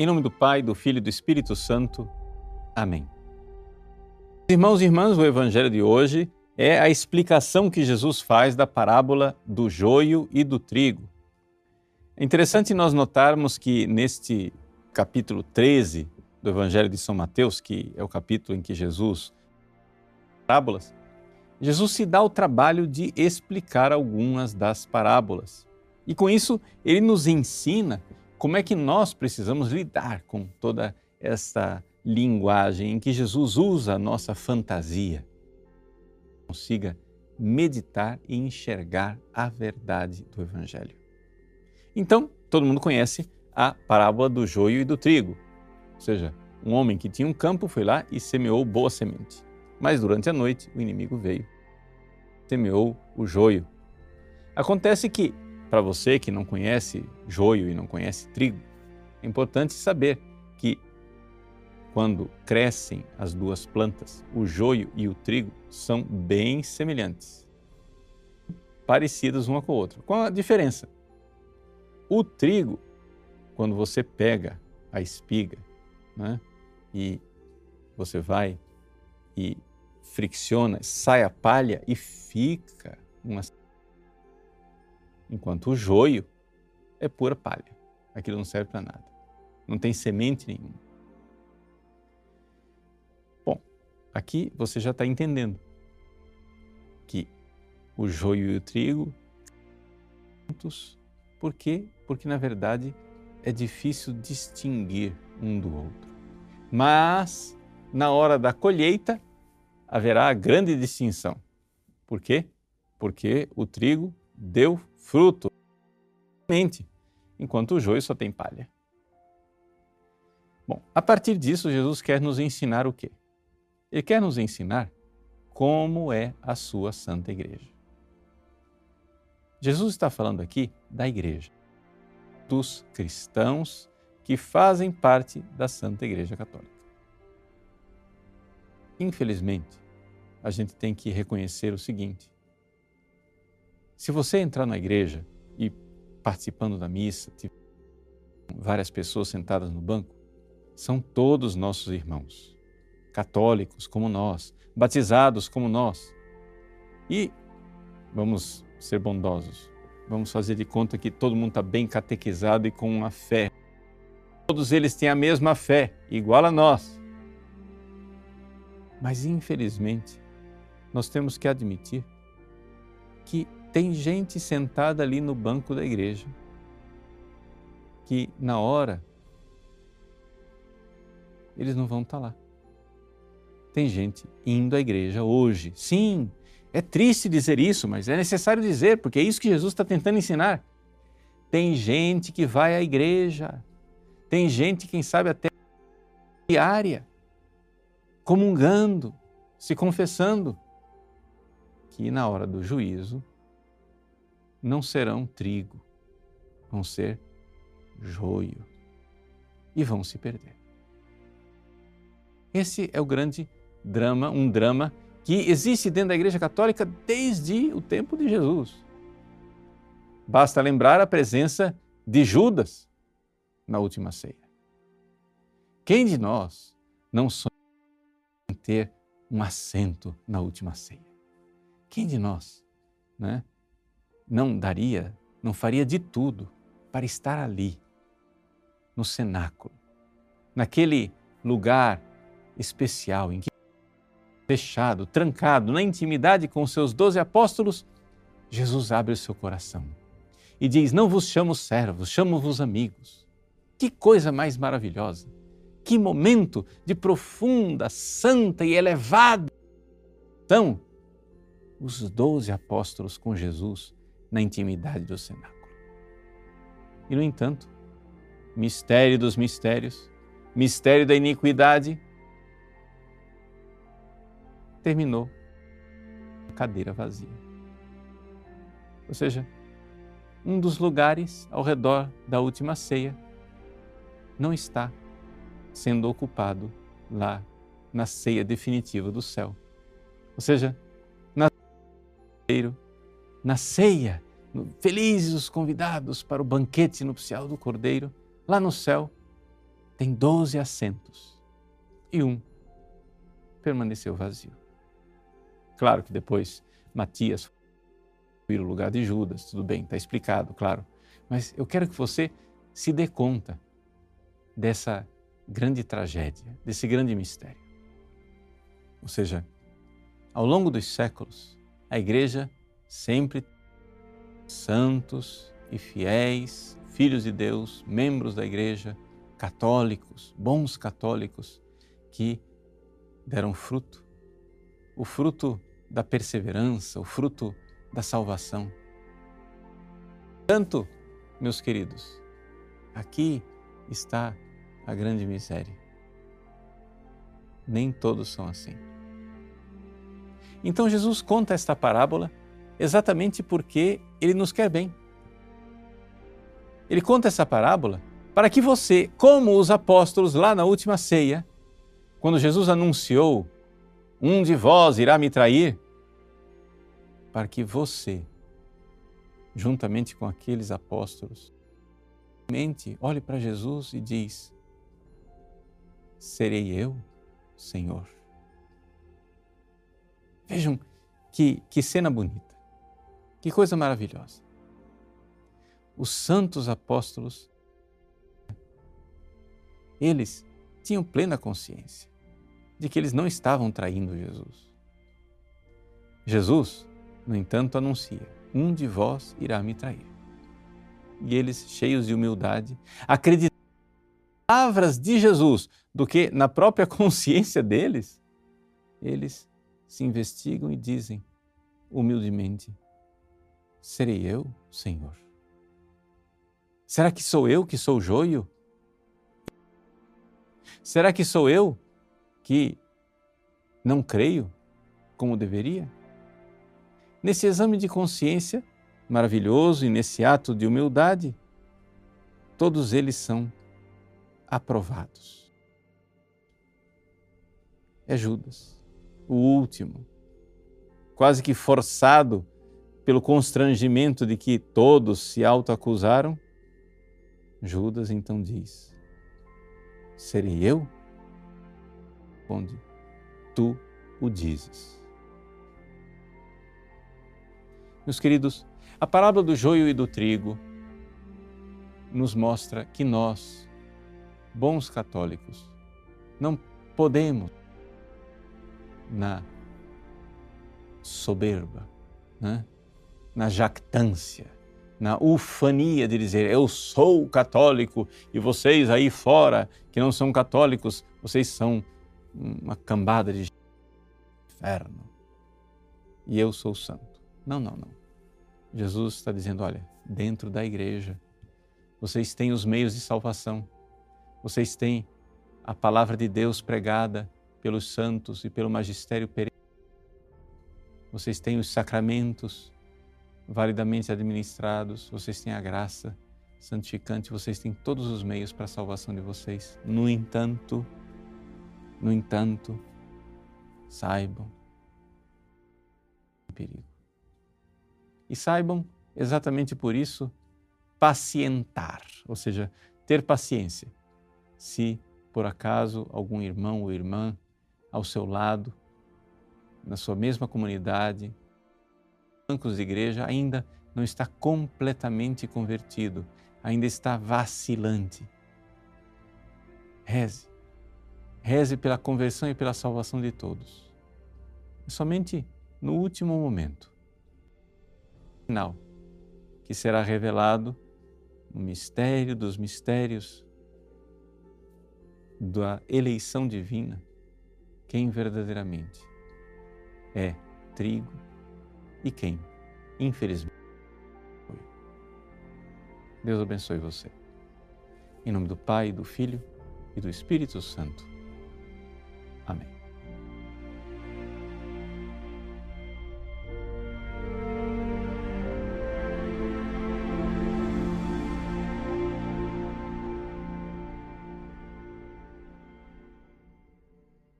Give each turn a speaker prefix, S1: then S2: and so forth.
S1: Em nome do Pai, do Filho e do Espírito Santo. Amém. Irmãos e irmãs, o Evangelho de hoje é a explicação que Jesus faz da parábola do joio e do trigo. É interessante nós notarmos que neste capítulo 13 do Evangelho de São Mateus, que é o capítulo em que Jesus parábolas, Jesus se dá o trabalho de explicar algumas das parábolas. E com isso, ele nos ensina como é que nós precisamos lidar com toda essa linguagem em que Jesus usa a nossa fantasia. Consiga meditar e enxergar a verdade do Evangelho. Então, todo mundo conhece a parábola do joio e do trigo. Ou seja, um homem que tinha um campo foi lá e semeou boa semente. Mas durante a noite o inimigo veio, semeou o joio. Acontece que para você que não conhece joio e não conhece trigo, é importante saber que quando crescem as duas plantas, o joio e o trigo são bem semelhantes, parecidas uma com a outra. Com a diferença: o trigo, quando você pega a espiga né, e você vai e fricciona, sai a palha e fica uma enquanto o joio é pura palha. Aquilo não serve para nada. Não tem semente nenhuma. Bom, aqui você já está entendendo que o joio e o trigo juntos. Por quê? Porque na verdade é difícil distinguir um do outro. Mas na hora da colheita haverá grande distinção. Por quê? Porque o trigo deu fruto, enquanto o joio só tem palha. Bom, a partir disso, Jesus quer nos ensinar o quê? Ele quer nos ensinar como é a sua Santa Igreja. Jesus está falando aqui da Igreja, dos cristãos que fazem parte da Santa Igreja Católica. Infelizmente, a gente tem que reconhecer o seguinte: se você entrar na igreja e participando da missa, várias pessoas sentadas no banco, são todos nossos irmãos, católicos como nós, batizados como nós. E vamos ser bondosos, vamos fazer de conta que todo mundo está bem catequizado e com uma fé. Todos eles têm a mesma fé, igual a nós. Mas infelizmente, nós temos que admitir que tem gente sentada ali no banco da igreja que, na hora, eles não vão estar lá. Tem gente indo à igreja hoje. Sim, é triste dizer isso, mas é necessário dizer, porque é isso que Jesus está tentando ensinar. Tem gente que vai à igreja, tem gente, quem sabe, até diária, comungando, se confessando, que na hora do juízo não serão trigo, vão ser joio e vão se perder. Esse é o grande drama, um drama que existe dentro da Igreja Católica desde o tempo de Jesus. Basta lembrar a presença de Judas na última ceia. Quem de nós não sonha em ter um assento na última ceia? Quem de nós, né? Não daria, não faria de tudo para estar ali, no cenáculo, naquele lugar especial em que fechado, trancado, na intimidade com os seus doze apóstolos, Jesus abre o seu coração e diz: Não vos chamo servos, chamo-vos amigos. Que coisa mais maravilhosa! Que momento de profunda, santa e elevada. Então, os doze apóstolos com Jesus na intimidade do cenáculo. E, no entanto, mistério dos mistérios, mistério da iniquidade, terminou a cadeira vazia. Ou seja, um dos lugares ao redor da última ceia não está sendo ocupado lá na ceia definitiva do céu. Ou seja, na na ceia, felizes os convidados para o banquete nupcial do Cordeiro, lá no céu, tem doze assentos e um permaneceu vazio. Claro que depois Matias foi o lugar de Judas, tudo bem, está explicado, claro. Mas eu quero que você se dê conta dessa grande tragédia, desse grande mistério. Ou seja, ao longo dos séculos, a Igreja sempre santos e fiéis, filhos de Deus, membros da Igreja, católicos, bons católicos, que deram fruto, o fruto da perseverança, o fruto da salvação. Tanto, meus queridos, aqui está a grande miséria. Nem todos são assim. Então Jesus conta esta parábola exatamente porque ele nos quer bem. Ele conta essa parábola para que você, como os apóstolos lá na última ceia, quando Jesus anunciou: Um de vós irá me trair, para que você, juntamente com aqueles apóstolos, mente, olhe para Jesus e diz: Serei eu, Senhor. Vejam que, que cena bonita, que coisa maravilhosa. Os santos apóstolos, eles tinham plena consciência de que eles não estavam traindo Jesus. Jesus, no entanto, anuncia: Um de vós irá me trair. E eles, cheios de humildade, acreditaram nas palavras de Jesus do que na própria consciência deles, eles se investigam e dizem humildemente: Serei eu, Senhor? Será que sou eu que sou joio? Será que sou eu que não creio como deveria? Nesse exame de consciência maravilhoso e nesse ato de humildade, todos eles são aprovados. É Judas o último, quase que forçado pelo constrangimento de que todos se autoacusaram, Judas então diz: Serei eu? Responde: Tu o dizes. Meus queridos, a parábola do joio e do trigo nos mostra que nós, bons católicos, não podemos na soberba, né? Na jactância, na ufania de dizer eu sou católico e vocês aí fora que não são católicos, vocês são uma cambada de inferno e eu sou santo. Não, não, não. Jesus está dizendo: olha, dentro da igreja, vocês têm os meios de salvação, vocês têm a palavra de Deus pregada, pelos santos e pelo magistério perene. Vocês têm os sacramentos validamente administrados, vocês têm a graça santificante, vocês têm todos os meios para a salvação de vocês. No entanto, no entanto, saibam perigo. E saibam, exatamente por isso, pacientar, ou seja, ter paciência. Se por acaso algum irmão ou irmã ao seu lado, na sua mesma comunidade, bancos de igreja, ainda não está completamente convertido, ainda está vacilante. Reze. Reze pela conversão e pela salvação de todos. É somente no último momento, final, que será revelado o mistério dos mistérios da eleição divina quem verdadeiramente é trigo e quem, infelizmente, foi. Deus abençoe você. Em nome do Pai, do Filho e do Espírito Santo. Amém.